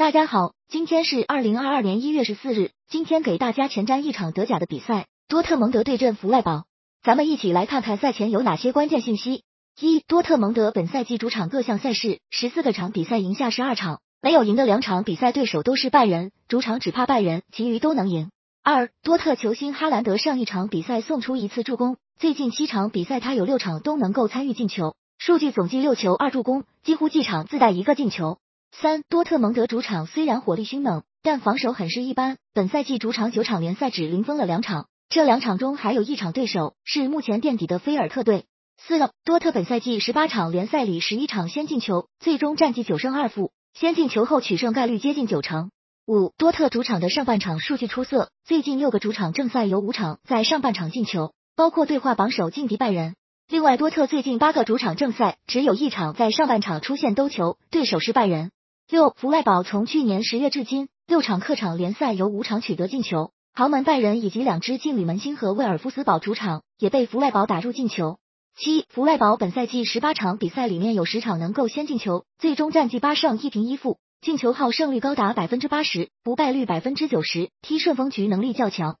大家好，今天是二零二二年一月十四日。今天给大家前瞻一场德甲的比赛，多特蒙德对阵弗赖堡。咱们一起来看看赛前有哪些关键信息。一、多特蒙德本赛季主场各项赛事十四个场比赛赢下十二场，没有赢的两场比赛对手都是拜仁，主场只怕拜仁，其余都能赢。二、多特球星哈兰德上一场比赛送出一次助攻，最近七场比赛他有六场都能够参与进球，数据总计六球二助攻，几乎季场自带一个进球。三多特蒙德主场虽然火力凶猛，但防守很是一般。本赛季主场九场联赛只零封了两场，这两场中还有一场对手是目前垫底的菲尔特队。四多特本赛季十八场联赛里十一场先进球，最终战绩九胜二负，先进球后取胜概率接近九成。五多特主场的上半场数据出色，最近六个主场正赛有五场在上半场进球，包括对话榜首劲敌拜仁。另外多特最近八个主场正赛只有一场在上半场出现兜球，对手是拜仁。六弗赖堡从去年十月至今六场客场联赛有五场取得进球，豪门拜仁以及两支劲旅门兴和威尔夫斯堡主场也被弗赖堡打入进球。七弗赖堡本赛季十八场比赛里面有十场能够先进球，最终战绩八胜一平一负，进球号胜率高达百分之八十，不败率百分之九十，踢顺风局能力较强。